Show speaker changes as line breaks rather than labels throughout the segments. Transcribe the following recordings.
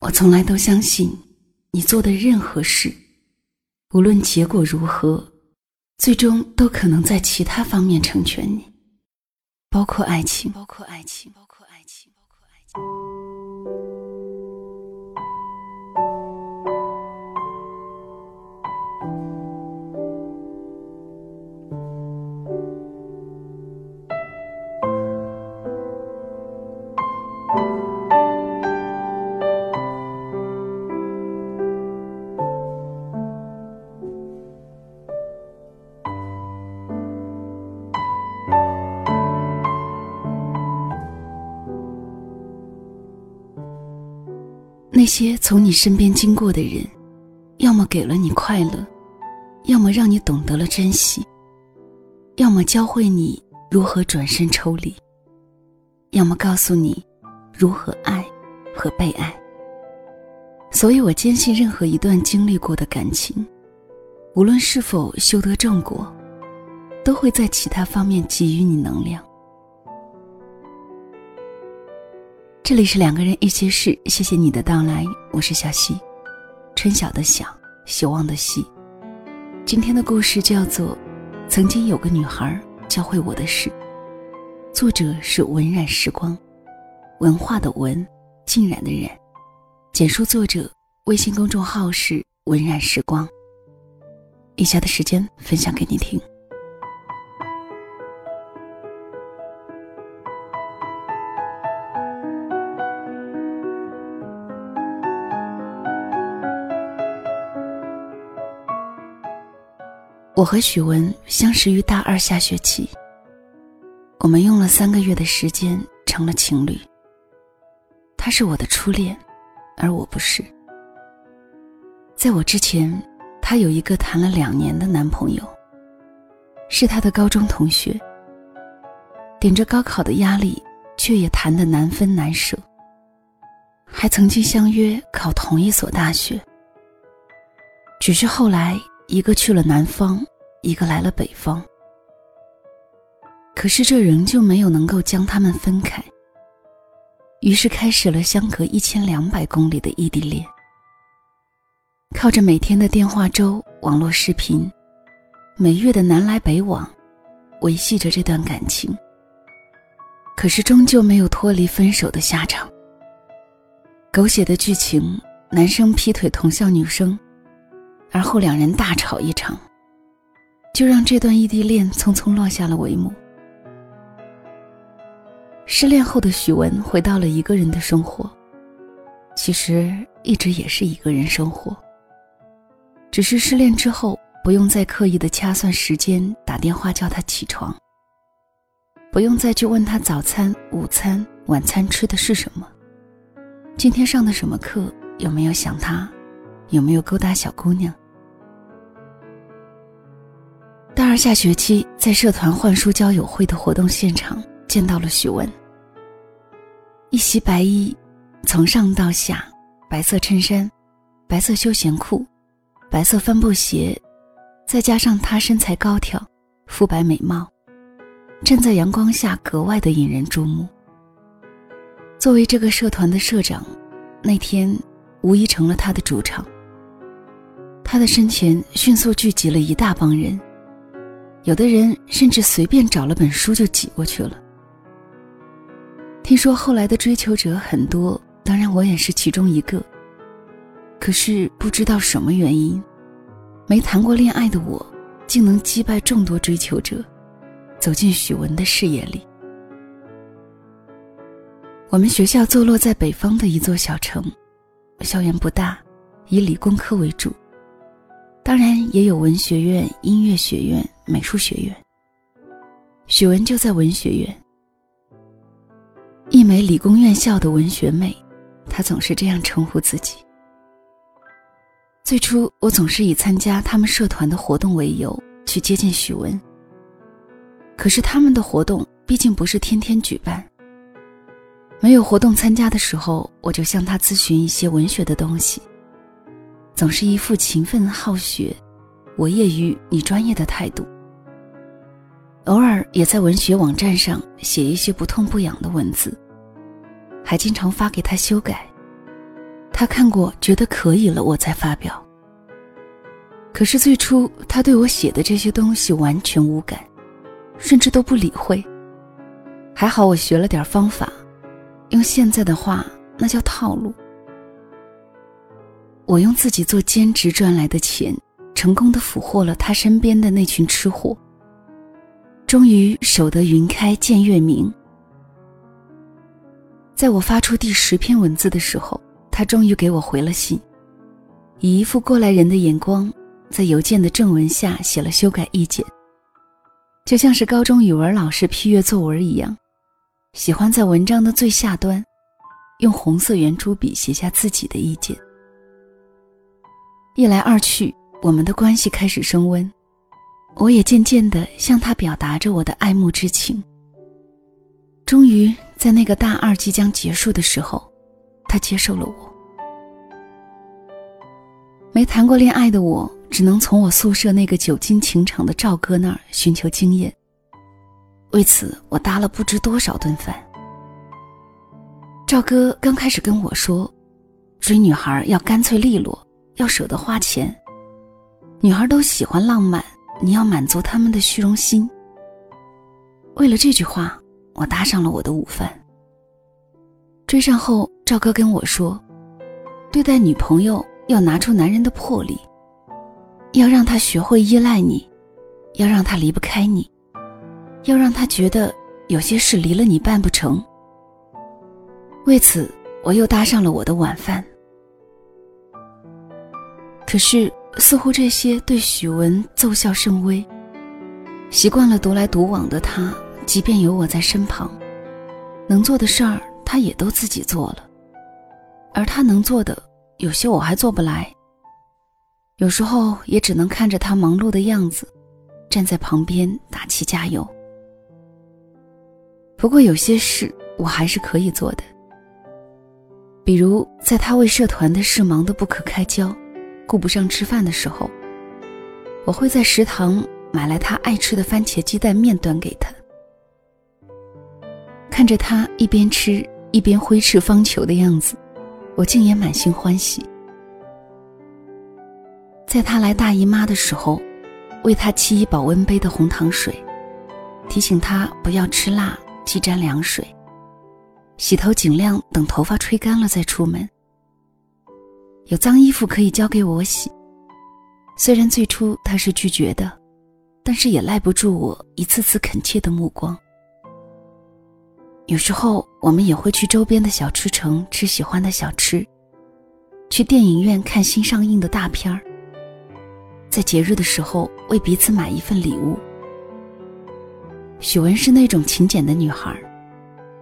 我从来都相信，你做的任何事，无论结果如何，最终都可能在其他方面成全你，包括爱情，包括爱情，包括爱情，包括爱情。些从你身边经过的人，要么给了你快乐，要么让你懂得了珍惜，要么教会你如何转身抽离，要么告诉你如何爱和被爱。所以我坚信，任何一段经历过的感情，无论是否修得正果，都会在其他方面给予你能量。这里是两个人一些事，谢谢你的到来，我是小溪，春晓的晓，希望的希。今天的故事叫做《曾经有个女孩教会我的事》，作者是文染时光，文化的文，浸染的染，简述作者微信公众号是文染时光。以下的时间分享给你听。我和许文相识于大二下学期，我们用了三个月的时间成了情侣。他是我的初恋，而我不是。在我之前，他有一个谈了两年的男朋友，是他的高中同学。顶着高考的压力，却也谈得难分难舍。还曾经相约考同一所大学，只是后来。一个去了南方，一个来了北方。可是这仍旧没有能够将他们分开。于是开始了相隔一千两百公里的异地恋。靠着每天的电话粥、网络视频，每月的南来北往，维系着这段感情。可是终究没有脱离分手的下场。狗血的剧情：男生劈腿同校女生。而后两人大吵一场，就让这段异地恋匆匆落下了帷幕。失恋后的许文回到了一个人的生活，其实一直也是一个人生活。只是失恋之后，不用再刻意的掐算时间打电话叫他起床，不用再去问他早餐、午餐、晚餐吃的是什么，今天上的什么课，有没有想他。有没有勾搭小姑娘？大二下学期，在社团换书交友会的活动现场见到了许文。一袭白衣，从上到下，白色衬衫，白色休闲裤，白色帆布鞋，再加上她身材高挑，肤白美貌，站在阳光下格外的引人注目。作为这个社团的社长，那天无疑成了他的主场。他的身前迅速聚集了一大帮人，有的人甚至随便找了本书就挤过去了。听说后来的追求者很多，当然我也是其中一个。可是不知道什么原因，没谈过恋爱的我，竟能击败众多追求者，走进许文的视野里。我们学校坐落在北方的一座小城，校园不大，以理工科为主。当然也有文学院、音乐学院、美术学院。许文就在文学院，一枚理工院校的文学妹，她总是这样称呼自己。最初，我总是以参加他们社团的活动为由去接近许文。可是他们的活动毕竟不是天天举办，没有活动参加的时候，我就向他咨询一些文学的东西。总是一副勤奋好学，我业余你专业的态度。偶尔也在文学网站上写一些不痛不痒的文字，还经常发给他修改。他看过觉得可以了，我才发表。可是最初他对我写的这些东西完全无感，甚至都不理会。还好我学了点方法，用现在的话，那叫套路。我用自己做兼职赚来的钱，成功的俘获了他身边的那群吃货。终于守得云开见月明。在我发出第十篇文字的时候，他终于给我回了信，以一副过来人的眼光，在邮件的正文下写了修改意见，就像是高中语文老师批阅作文一样，喜欢在文章的最下端，用红色圆珠笔写下自己的意见。一来二去，我们的关系开始升温。我也渐渐地向他表达着我的爱慕之情。终于在那个大二即将结束的时候，他接受了我。没谈过恋爱的我，只能从我宿舍那个久经情场的赵哥那儿寻求经验。为此，我搭了不知多少顿饭。赵哥刚开始跟我说，追女孩要干脆利落，要舍得花钱，女孩都喜欢浪漫。你要满足他们的虚荣心。为了这句话，我搭上了我的午饭。追上后，赵哥跟我说，对待女朋友要拿出男人的魄力，要让她学会依赖你，要让她离不开你，要让她觉得有些事离了你办不成。为此，我又搭上了我的晚饭。可是。似乎这些对许文奏效甚微。习惯了独来独往的他，即便有我在身旁，能做的事儿他也都自己做了，而他能做的，有些我还做不来。有时候也只能看着他忙碌的样子，站在旁边打气加油。不过有些事我还是可以做的，比如在他为社团的事忙得不可开交。顾不上吃饭的时候，我会在食堂买来他爱吃的番茄鸡蛋面端给他。看着他一边吃一边挥斥方遒的样子，我竟也满心欢喜。在他来大姨妈的时候，为他沏一保温杯的红糖水，提醒他不要吃辣，忌沾凉水。洗头尽量等头发吹干了再出门。有脏衣服可以交给我洗。虽然最初他是拒绝的，但是也赖不住我一次次恳切的目光。有时候我们也会去周边的小吃城吃喜欢的小吃，去电影院看新上映的大片儿。在节日的时候为彼此买一份礼物。许文是那种勤俭的女孩，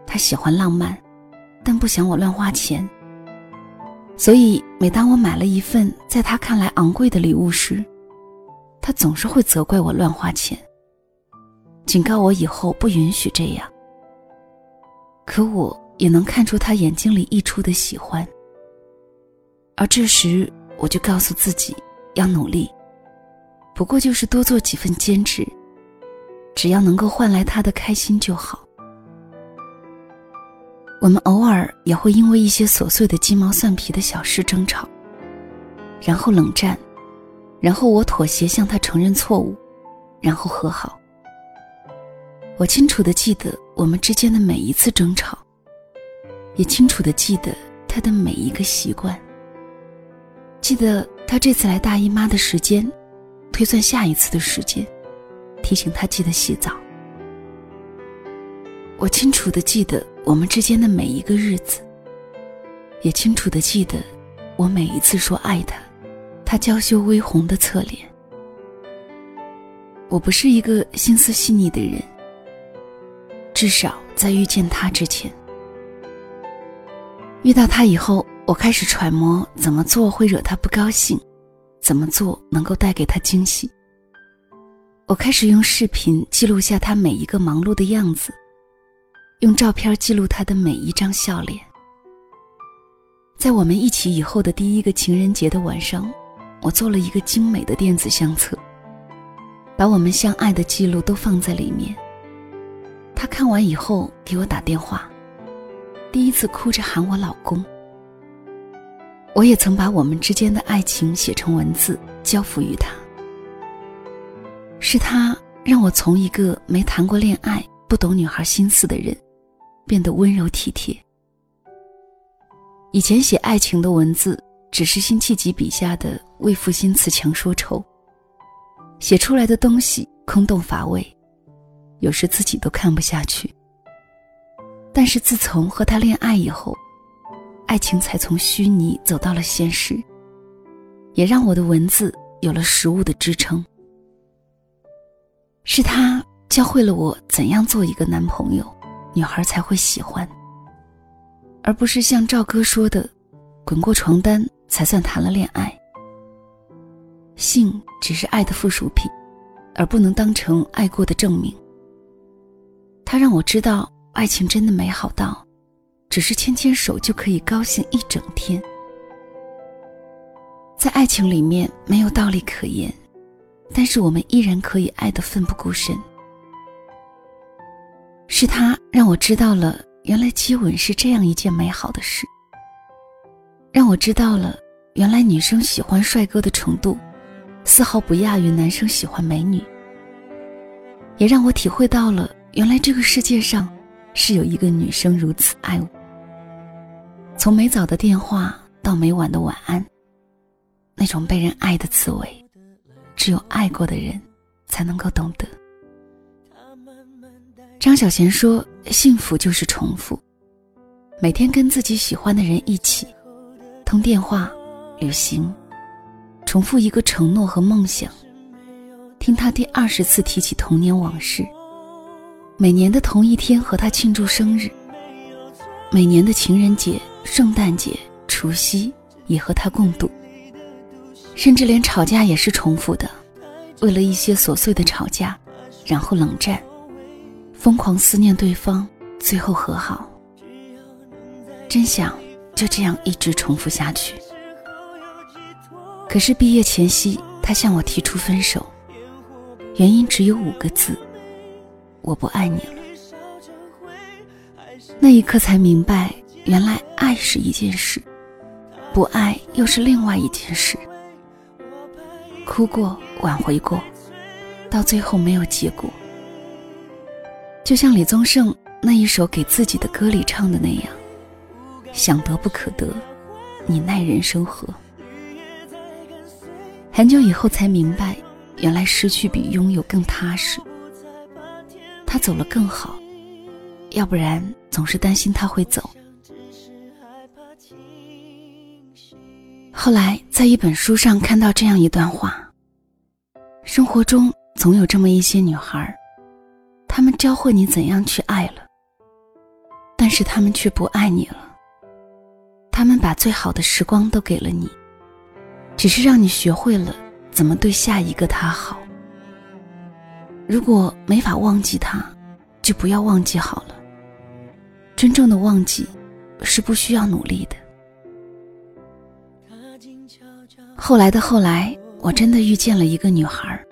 她喜欢浪漫，但不想我乱花钱。所以，每当我买了一份在他看来昂贵的礼物时，他总是会责怪我乱花钱，警告我以后不允许这样。可我也能看出他眼睛里溢出的喜欢，而这时我就告诉自己要努力，不过就是多做几份兼职，只要能够换来他的开心就好。我们偶尔也会因为一些琐碎的鸡毛蒜皮的小事争吵，然后冷战，然后我妥协向他承认错误，然后和好。我清楚的记得我们之间的每一次争吵，也清楚的记得他的每一个习惯。记得他这次来大姨妈的时间，推算下一次的时间，提醒他记得洗澡。我清楚的记得我们之间的每一个日子，也清楚的记得我每一次说爱他，他娇羞微红的侧脸。我不是一个心思细腻的人，至少在遇见他之前。遇到他以后，我开始揣摩怎么做会惹他不高兴，怎么做能够带给他惊喜。我开始用视频记录下他每一个忙碌的样子。用照片记录他的每一张笑脸。在我们一起以后的第一个情人节的晚上，我做了一个精美的电子相册，把我们相爱的记录都放在里面。他看完以后给我打电话，第一次哭着喊我老公。我也曾把我们之间的爱情写成文字，交付于他。是他让我从一个没谈过恋爱、不懂女孩心思的人，变得温柔体贴。以前写爱情的文字，只是辛弃疾笔下的“为赋新词强说愁”，写出来的东西空洞乏味，有时自己都看不下去。但是自从和他恋爱以后，爱情才从虚拟走到了现实，也让我的文字有了实物的支撑。是他教会了我怎样做一个男朋友，女孩才会喜欢，而不是像赵哥说的，滚过床单才算谈了恋爱。性只是爱的附属品，而不能当成爱过的证明。他让我知道，爱情真的美好到。只是牵牵手就可以高兴一整天，在爱情里面没有道理可言，但是我们依然可以爱得奋不顾身。是他让我知道了，原来接吻是这样一件美好的事，让我知道了，原来女生喜欢帅哥的程度，丝毫不亚于男生喜欢美女，也让我体会到了，原来这个世界上是有一个女生如此爱我。从每早的电话到每晚的晚安，那种被人爱的滋味，只有爱过的人才能够懂得。张小娴说：“幸福就是重复，每天跟自己喜欢的人一起通电话、旅行，重复一个承诺和梦想，听他第二十次提起童年往事，每年的同一天和他庆祝生日，每年的情人节。”圣诞节、除夕也和他共度，甚至连吵架也是重复的，为了一些琐碎的吵架，然后冷战，疯狂思念对方，最后和好。真想就这样一直重复下去。可是毕业前夕，他向我提出分手，原因只有五个字：我不爱你了。那一刻才明白。原来爱是一件事，不爱又是另外一件事。哭过，挽回过，到最后没有结果。就像李宗盛那一首给自己的歌里唱的那样：“想得不可得，你奈人生何？”很久以后才明白，原来失去比拥有更踏实。他走了更好，要不然总是担心他会走。后来在一本书上看到这样一段话：生活中总有这么一些女孩，他们教会你怎样去爱了，但是他们却不爱你了。他们把最好的时光都给了你，只是让你学会了怎么对下一个他好。如果没法忘记他，就不要忘记好了。真正的忘记，是不需要努力的。后来的后来，我真的遇见了一个女孩，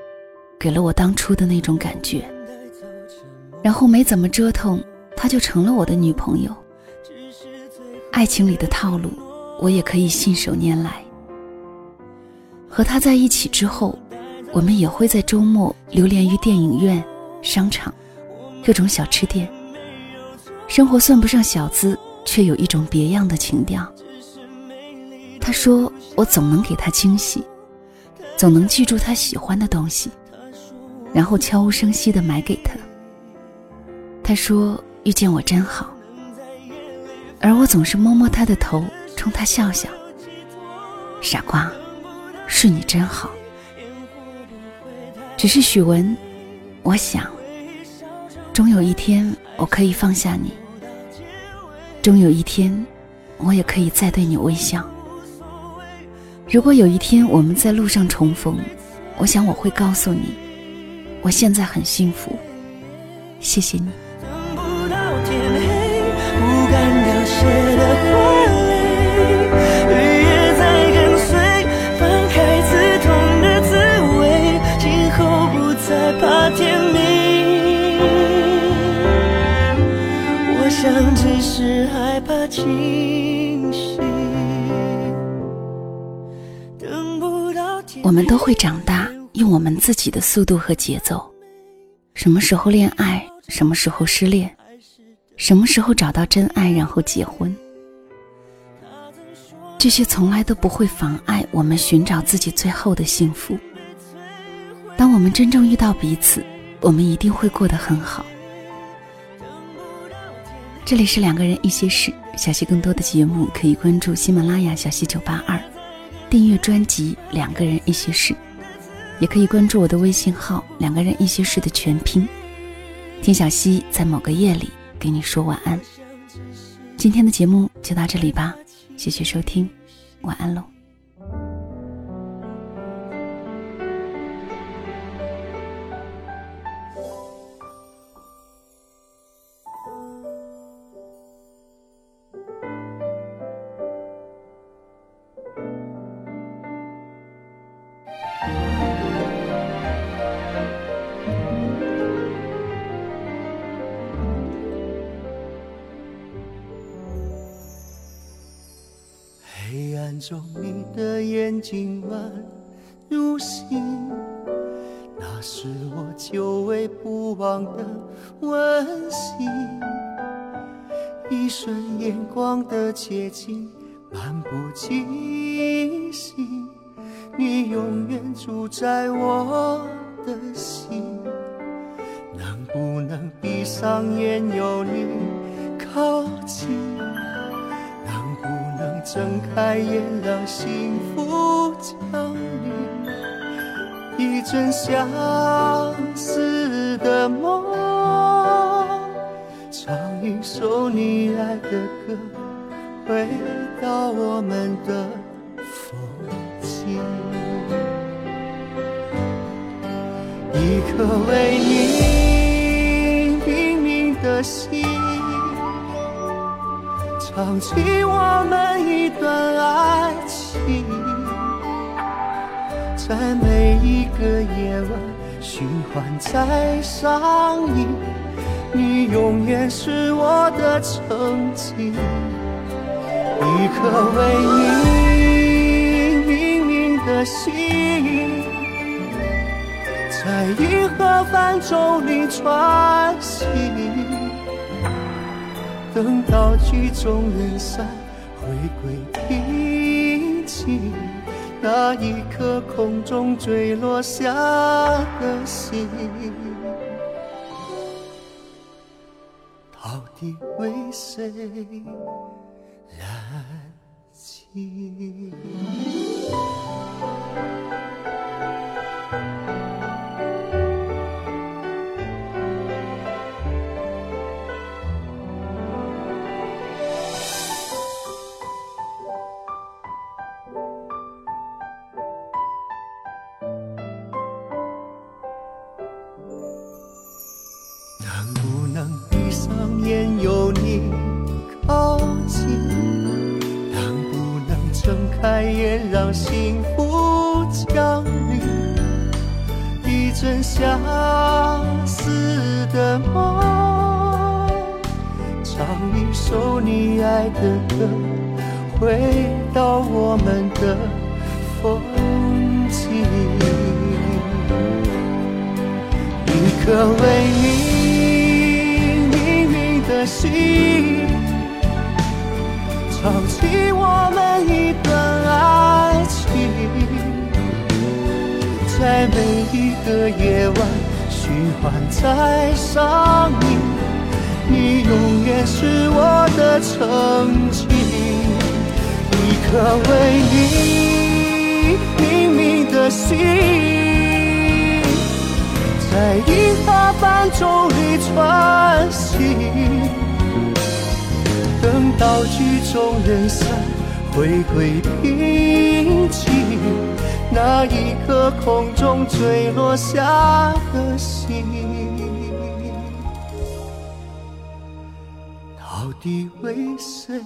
给了我当初的那种感觉。然后没怎么折腾，她就成了我的女朋友。爱情里的套路，我也可以信手拈来。和她在一起之后，我们也会在周末流连于电影院、商场、各种小吃店。生活算不上小资，却有一种别样的情调。他说：“我总能给他惊喜，总能记住他喜欢的东西，然后悄无声息的买给他。”他说：“遇见我真好。”而我总是摸摸他的头，冲他笑笑。傻瓜，是你真好。只是许文，我想，终有一天我可以放下你，终有一天，我也可以再对你微笑。如果有一天我们在路上重逢，我想我会告诉你，我现在很幸福，谢谢你。是害怕清醒。我们都会长大，用我们自己的速度和节奏。什么时候恋爱，什么时候失恋，什么时候找到真爱，然后结婚，这些从来都不会妨碍我们寻找自己最后的幸福。当我们真正遇到彼此，我们一定会过得很好。这里是两个人一些事，小溪更多的节目可以关注喜马拉雅小溪九八二。订阅专辑《两个人一些事》，也可以关注我的微信号“两个人一些事”的全拼。听小溪在某个夜里给你说晚安。今天的节目就到这里吧，谢谢收听，晚安喽。
中你的眼睛宛如星，那是我久违不忘的温馨。一瞬眼光的接近，漫不经心。你永远住在我的心，能不能闭上眼有你靠近？睁开眼，让幸福降临。一阵相思的梦，唱一首你爱的歌，回到我们的风景。一颗为你明明的心。唱起我们一段爱情，在每一个夜晚循环在上映。你永远是我的曾经，一颗为你命名的心，在银河泛舟里穿行。等到曲终人散，回归平静，那一颗空中坠落下的心，到底为谁燃尽？靠近，能不能睁开眼，让幸福降临？一阵相思的梦，唱一首你爱的歌，回到我们的风景。一颗为你。心，唱起我们一段爱情，在每一个夜晚循环在上映。你永远是我的曾经，一颗为你明明的心，在银河泛舟里穿行。等到曲终人散，回归平静，那一颗空中坠落下的心，到底为谁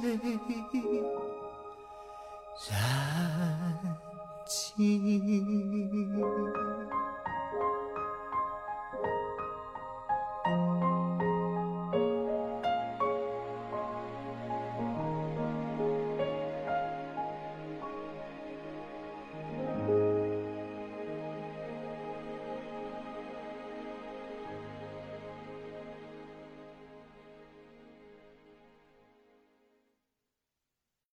燃尽？